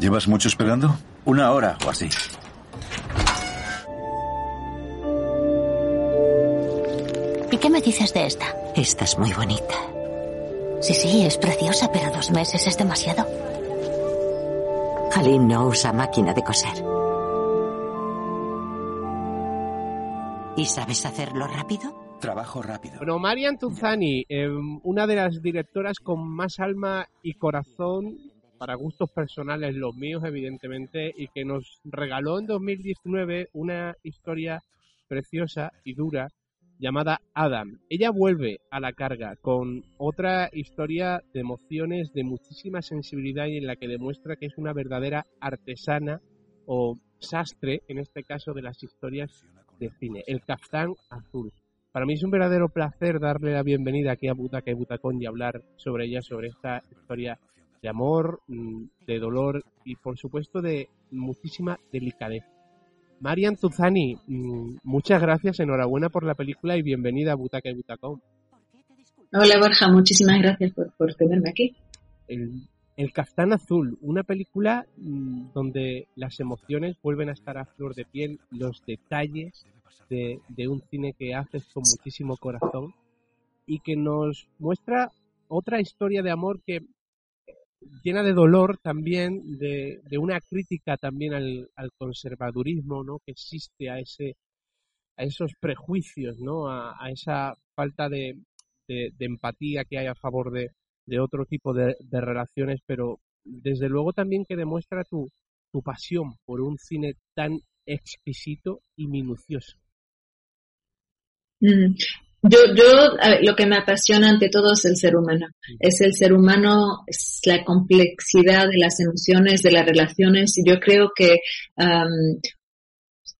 ¿Llevas mucho esperando? Una hora o así. ¿Y qué me dices de esta? Esta es muy bonita. Sí, sí, es preciosa, pero dos meses es demasiado. Halim no usa máquina de coser. ¿Y sabes hacerlo rápido? Trabajo rápido. Bueno, Marian Tuzani, eh, una de las directoras con más alma y corazón para gustos personales, los míos evidentemente, y que nos regaló en 2019 una historia preciosa y dura llamada Adam. Ella vuelve a la carga con otra historia de emociones, de muchísima sensibilidad y en la que demuestra que es una verdadera artesana o sastre, en este caso de las historias de cine, el caftán azul. Para mí es un verdadero placer darle la bienvenida aquí a Butaca y Butacón y hablar sobre ella, sobre esta historia de amor, mm, de dolor y por supuesto de muchísima delicadeza. Marian Tuzani, mm, muchas gracias, enhorabuena por la película y bienvenida a Butaca y Butacón. Hola Borja, muchísimas gracias por, por tenerme aquí. El, el Caftán Azul, una película mm, donde las emociones vuelven a estar a flor de piel, los detalles de, de un cine que haces con muchísimo corazón y que nos muestra otra historia de amor que llena de dolor también, de, de una crítica también al, al, conservadurismo, ¿no? Que existe a ese, a esos prejuicios, ¿no? A, a esa falta de, de, empatía que hay a favor de, de otro tipo de, de, relaciones, pero desde luego también que demuestra tu, tu pasión por un cine tan exquisito y minucioso. Mm. Yo, yo, lo que me apasiona ante todo es el ser humano. Es el ser humano, es la complejidad de las emociones, de las relaciones. Y yo creo que, um,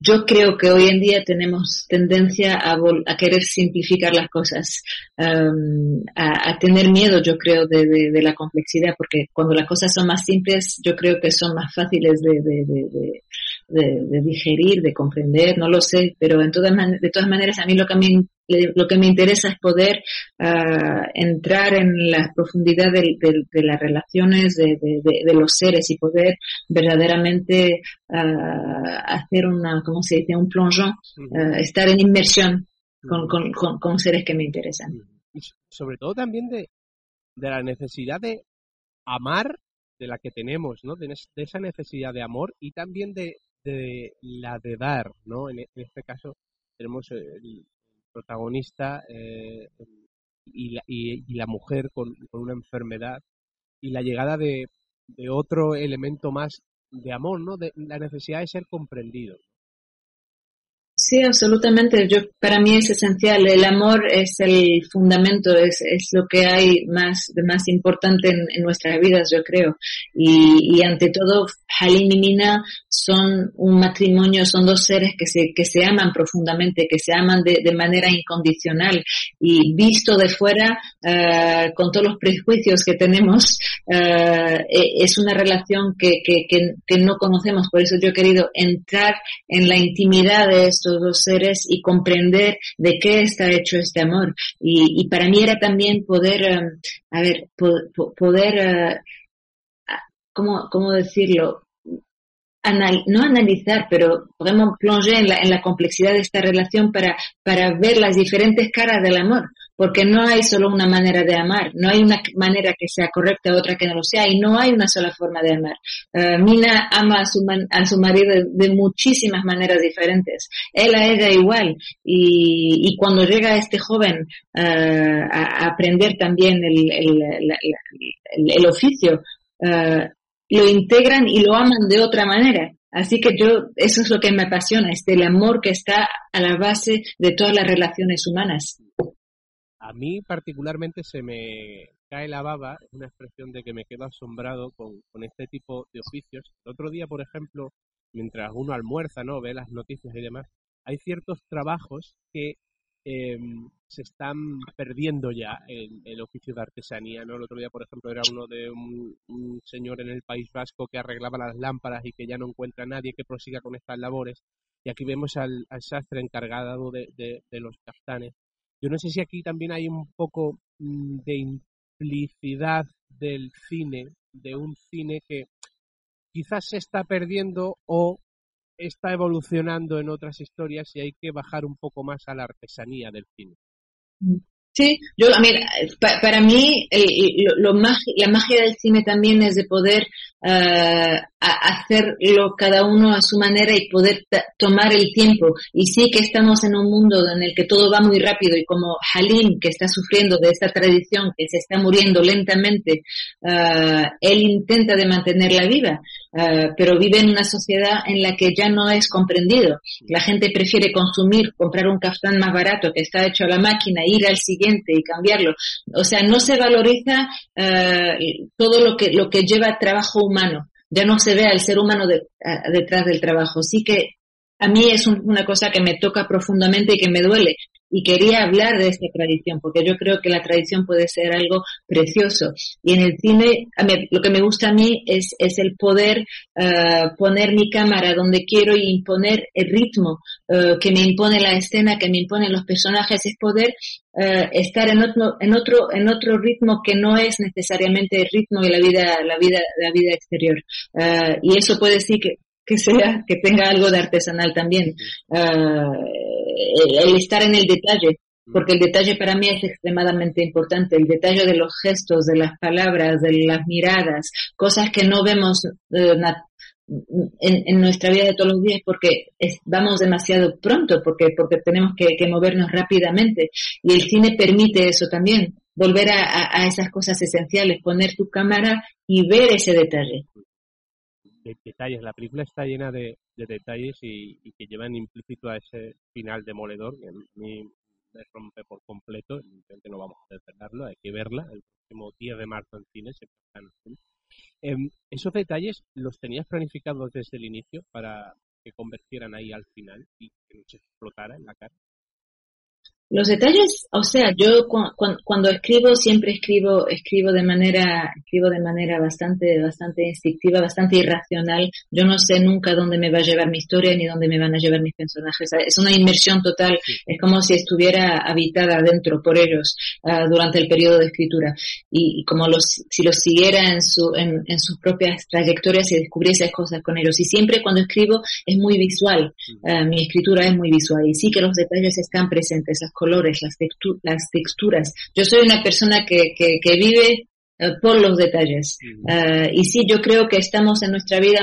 yo creo que hoy en día tenemos tendencia a, a querer simplificar las cosas, um, a, a, tener miedo, yo creo, de, de, de, la complejidad, porque cuando las cosas son más simples, yo creo que son más fáciles de, de digerir, de comprender, no lo sé, pero en todas, de todas maneras a mí lo que me lo que me interesa es poder uh, entrar en la profundidad de, de, de las relaciones de, de, los seres y poder verdaderamente uh, hacer una, ¿cómo se dice? Un plongeon, uh, estar en inmersión con, con, con, con, seres que me interesan. Y sobre todo también de, de la necesidad de amar de la que tenemos, ¿no? De esa necesidad de amor y también de, de la de dar, ¿no? En, en este caso tenemos el, protagonista eh, y, la, y, la, mujer con, con, una enfermedad y la llegada de, de, otro elemento más de amor, ¿no? De la necesidad de ser comprendido. Sí, absolutamente. Yo, para mí es esencial. El amor es el fundamento, es, es lo que hay más, más importante en, nuestras vidas, yo creo. Y, y, ante todo, Halim y Nina son un matrimonio, son dos seres que se, que se aman profundamente, que se aman de, de manera incondicional. Y visto de fuera, uh, con todos los prejuicios que tenemos, uh, es una relación que, que, que, no conocemos. Por eso yo he querido entrar en la intimidad de esto dos seres y comprender de qué está hecho este amor. Y, y para mí era también poder, um, a ver, po poder, uh, ¿cómo, ¿cómo decirlo? Anal no analizar, pero podemos plonger en la, en la complejidad de esta relación para, para ver las diferentes caras del amor porque no hay solo una manera de amar, no hay una manera que sea correcta, otra que no lo sea, y no hay una sola forma de amar. Uh, Mina ama a su, man, a su marido de, muchísimas maneras diferentes, él a ella igual, y, cuando llega este joven uh, a, aprender también el, oficio, uh, lo integran y lo aman de otra manera. Así que yo, eso es lo que me apasiona, es el amor que está a la base de todas las relaciones humanas. A mí particularmente se me cae la baba, es una expresión de que me quedo asombrado con, este tipo de oficios. El otro día, por ejemplo, mientras uno almuerza, ¿no? Ve las noticias y demás, hay ciertos trabajos que em, se están perdiendo ya en el oficio de artesanía, ¿no? El otro día, por ejemplo, era uno de un, señor en el País Vasco que arreglaba las lámparas y que ya no encuentra a nadie que prosiga con estas labores. Y aquí vemos al, sastre encargado de, de, los caftanes. Yo no sé si aquí también hay un poco mm, de implicidad del cine, de un cine que quizás se está perdiendo o está evolucionando en otras historias y hay que bajar un poco más a la artesanía del cine. Sí, yo, mira, para mí lo, la magia del cine también es de poder uh, hacerlo cada uno a su manera y poder tomar el tiempo. Y sí que estamos en un mundo en el que todo va muy rápido y como Halim, que está sufriendo de esta tradición, que se está muriendo lentamente, uh, él intenta de mantenerla viva, uh, pero vive en una sociedad en la que ya no es comprendido. La gente prefiere consumir, comprar un caftán más barato que está hecho a la máquina, ir al siguiente y cambiarlo. O sea, no se valoriza eh, todo lo que, lo que lleva trabajo humano. Ya no se ve al ser humano detrás del trabajo. Sí que a mí es una cosa que me toca profundamente y que me duele y quería hablar de esta tradición porque yo creo que la tradición puede ser algo precioso. Y en el cine lo que me gusta a mí es, es el poder eh, poner mi cámara donde quiero y imponer el ritmo eh, que me impone la escena que me imponen los personajes es poder uh, estar en otro en otro en otro ritmo que no es necesariamente el ritmo de la vida la vida la vida exterior. Y eso puede decir que que sea, que tenga algo de artesanal también. Uh, el, estar en el detalle, porque el detalle para mí es extremadamente importante, el detalle de los gestos, de las palabras, de las miradas, cosas que no vemos eh, en, nuestra vida de todos los días porque vamos demasiado pronto, porque, porque tenemos que, movernos rápidamente. Y el cine permite eso también, volver a, a esas cosas esenciales, poner tu cámara y ver ese detalle detalles. La película está llena de, detalles y, que llevan implícito a ese final demoledor que a mí me rompe por completo. Evidentemente no vamos a desvelarlo, hay que verla. El próximo 10 de marzo en cines. Eh, ¿Esos detalles los tenías planificados desde el inicio para que convertieran ahí al final y que no se explotara en la cara? Los detalles, o sea, yo cuando escribo siempre escribo escribo de manera escribo de manera bastante bastante instintiva, bastante irracional. Yo no sé nunca dónde me va a llevar mi historia ni dónde me van a llevar mis personajes. Es una inmersión total. Es como si estuviera habitada adentro por ellos uh, durante el periodo de escritura y, como los si los siguiera en su en, en, sus propias trayectorias y descubriese cosas con ellos. Y siempre cuando escribo es muy visual. Uh, mi escritura es muy visual y sí que los detalles están presentes colores, las, las texturas. Yo soy una persona que, que, vive eh, por los detalles. Uh, y sí, yo creo que estamos en nuestra vida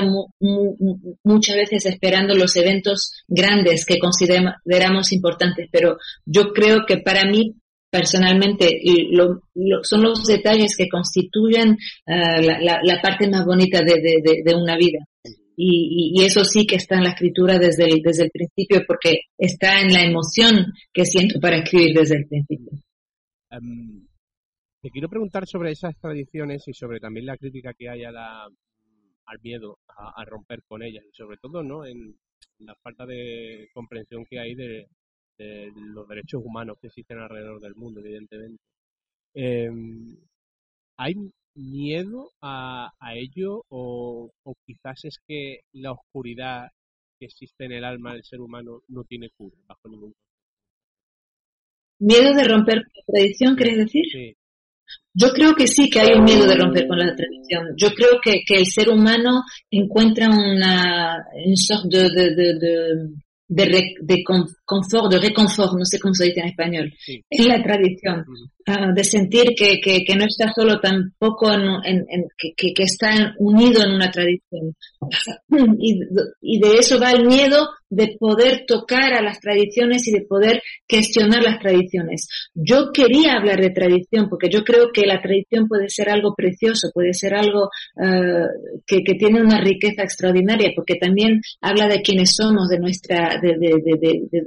muchas veces esperando los eventos grandes que consideramos importantes, pero yo creo que para mí personalmente lo, son los detalles que constituyen uh, la, la, la, parte más bonita de, de, de una vida. Y, eso sí que está en la escritura desde el, desde el principio porque está en la emoción que siento para escribir desde el principio. Em, te quiero preguntar sobre esas tradiciones y sobre también la crítica que hay a la, al miedo a, romper con ellas y sobre todo no en la falta de comprensión que hay de, los derechos humanos que existen alrededor del mundo evidentemente em, hay miedo a, a ello o, quizás es que la oscuridad que existe en el alma del ser humano no tiene cura bajo ningún ¿Miedo de romper con la tradición, querés decir? Sí. Yo creo que sí que hay un miedo de romper con la tradición. Yo creo que, que el ser humano encuentra una, una de, de, de, de confort, de reconfort, no sé cómo se dice en español, en la tradición, ah, de sentir que, que, que, no está solo tampoco en, en, en que, que, está unido en una tradición. Y, y, de eso va el miedo de poder tocar a las tradiciones y de poder cuestionar las tradiciones. Yo quería hablar de tradición porque yo creo que la tradición puede ser algo precioso, puede ser algo eh, que, tiene una riqueza extraordinaria porque también habla de quiénes somos, de nuestra, de,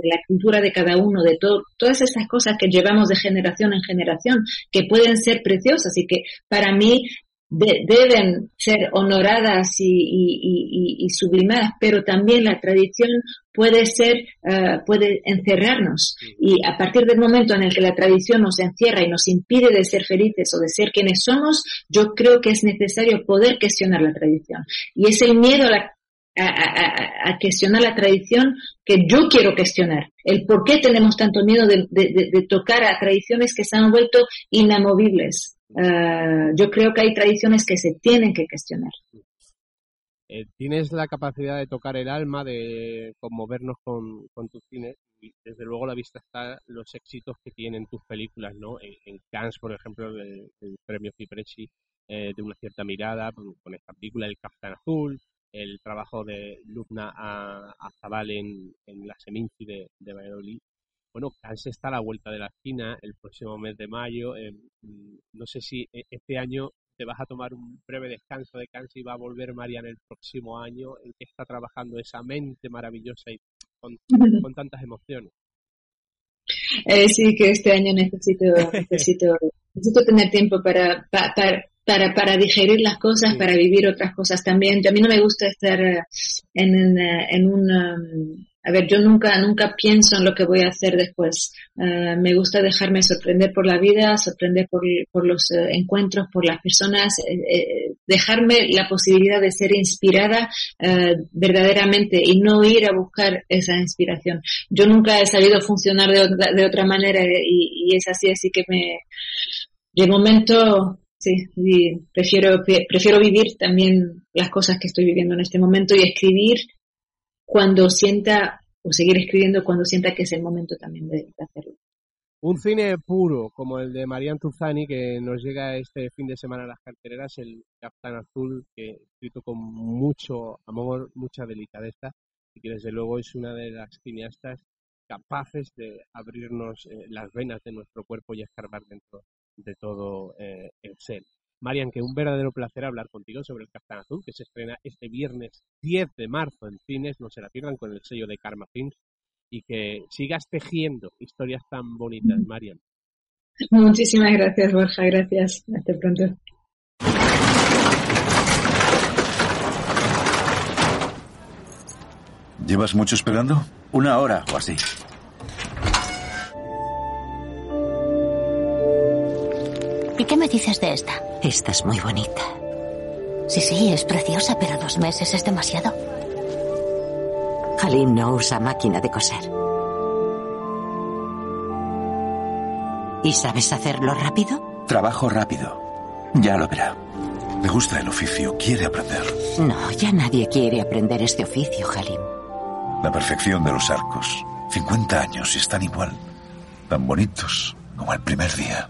la cultura de cada uno, de todas esas cosas que llevamos de generación en generación, que pueden ser preciosas y que para mí deben ser honoradas y, sublimadas, pero también la tradición puede ser, eh, puede encerrarnos. Y a partir del momento en el que la tradición nos encierra y nos impide de ser felices o de ser quienes somos, yo creo que es necesario poder cuestionar la tradición. Y es el miedo a, a, cuestionar la tradición que yo quiero cuestionar. El por qué tenemos tanto miedo de tocar a tradiciones que se han vuelto inamovibles. Eh, yo creo que hay tradiciones que se tienen que cuestionar. Eh, tienes la capacidad de tocar el alma, de conmovernos con, con tu cine y desde luego la vista está los éxitos que tienen tus películas, ¿no? En, Cannes, por ejemplo, el, premio Cipressi eh, de una cierta mirada, con esta película El Capitán Azul, el trabajo de Lubna a, Zabal en, La Seminci de, de Valladolid bueno, Cannes está a la vuelta de la esquina el próximo mes de mayo. Eh, mm, no sé si e, este año te vas a tomar un breve descanso de Cannes y va a volver Marian el próximo año. ¿En qué está trabajando esa mente maravillosa y con, tantas emociones? Eh, sí, que este año necesito, necesito, necesito tener tiempo para, para, para, digerir las cosas, para vivir otras cosas también. a mí no me gusta estar eh, en, en un um, a ver, yo nunca, nunca pienso en lo que voy a hacer después. Eh, me gusta dejarme sorprender por la vida, sorprender por, por los eh, encuentros, por las personas, eh, dejarme la posibilidad de ser inspirada verdaderamente y no ir a buscar esa inspiración. Yo nunca he sabido funcionar de otra, de otra manera y, es así, así que me, de momento sí, prefiero, prefiero vivir también las cosas que estoy viviendo en este momento y escribir cuando sienta, o seguir escribiendo cuando sienta que es el momento también de, hacerlo. Un cine puro como el de Marian Tuzani que nos llega este fin de semana a las cartereras, el Capitán Azul, que escrito con mucho amor, mucha delicadeza y que desde luego es una de las cineastas capaces de abrirnos eh, las venas de nuestro cuerpo y escarbar dentro de todo eh, el ser. Marian, que un verdadero placer hablar contigo sobre el Capitán Azul, que se estrena este viernes 10 de marzo en cines, no se la pierdan con el sello de Karma Films, y que sigas tejiendo historias tan bonitas, Marian. Muchísimas gracias, Borja, gracias. Hasta pronto. ¿Llevas mucho esperando? Una hora o así. Qué me dices de esta? Esta es muy bonita. Sí, sí, es preciosa, pero dos meses es demasiado. Halim no usa máquina de coser. ¿Y sabes hacerlo rápido? Trabajo rápido. Ya lo verá. Me gusta el oficio, quiere aprender. No, ya nadie quiere aprender este oficio, Halim. La perfección de los arcos. 50 años y están igual. Tan bonitos como el primer día.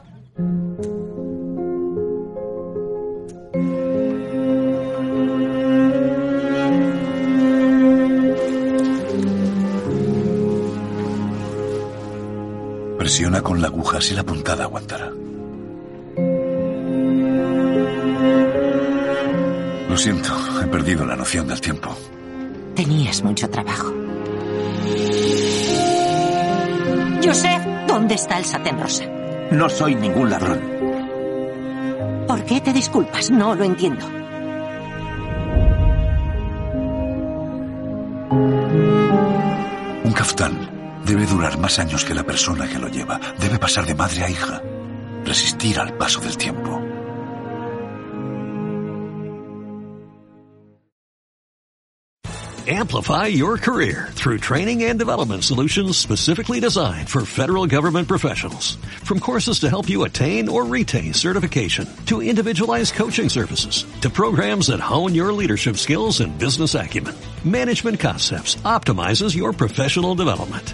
Con la aguja si la puntada aguantará. Lo siento, he perdido la noción del tiempo. Tenías mucho trabajo. Yo sé dónde está el satén rosa. No soy ningún ladrón. ¿Por qué te disculpas? No lo entiendo. Un caftán Debe durar más años que la persona que lo lleva. Debe pasar de madre a hija. Resistir al paso del tiempo. Amplify your career through training and development solutions specifically designed for federal government professionals. From courses to help you attain or retain certification, to individualized coaching services, to programs that hone your leadership skills and business acumen, Management Concepts optimizes your professional development.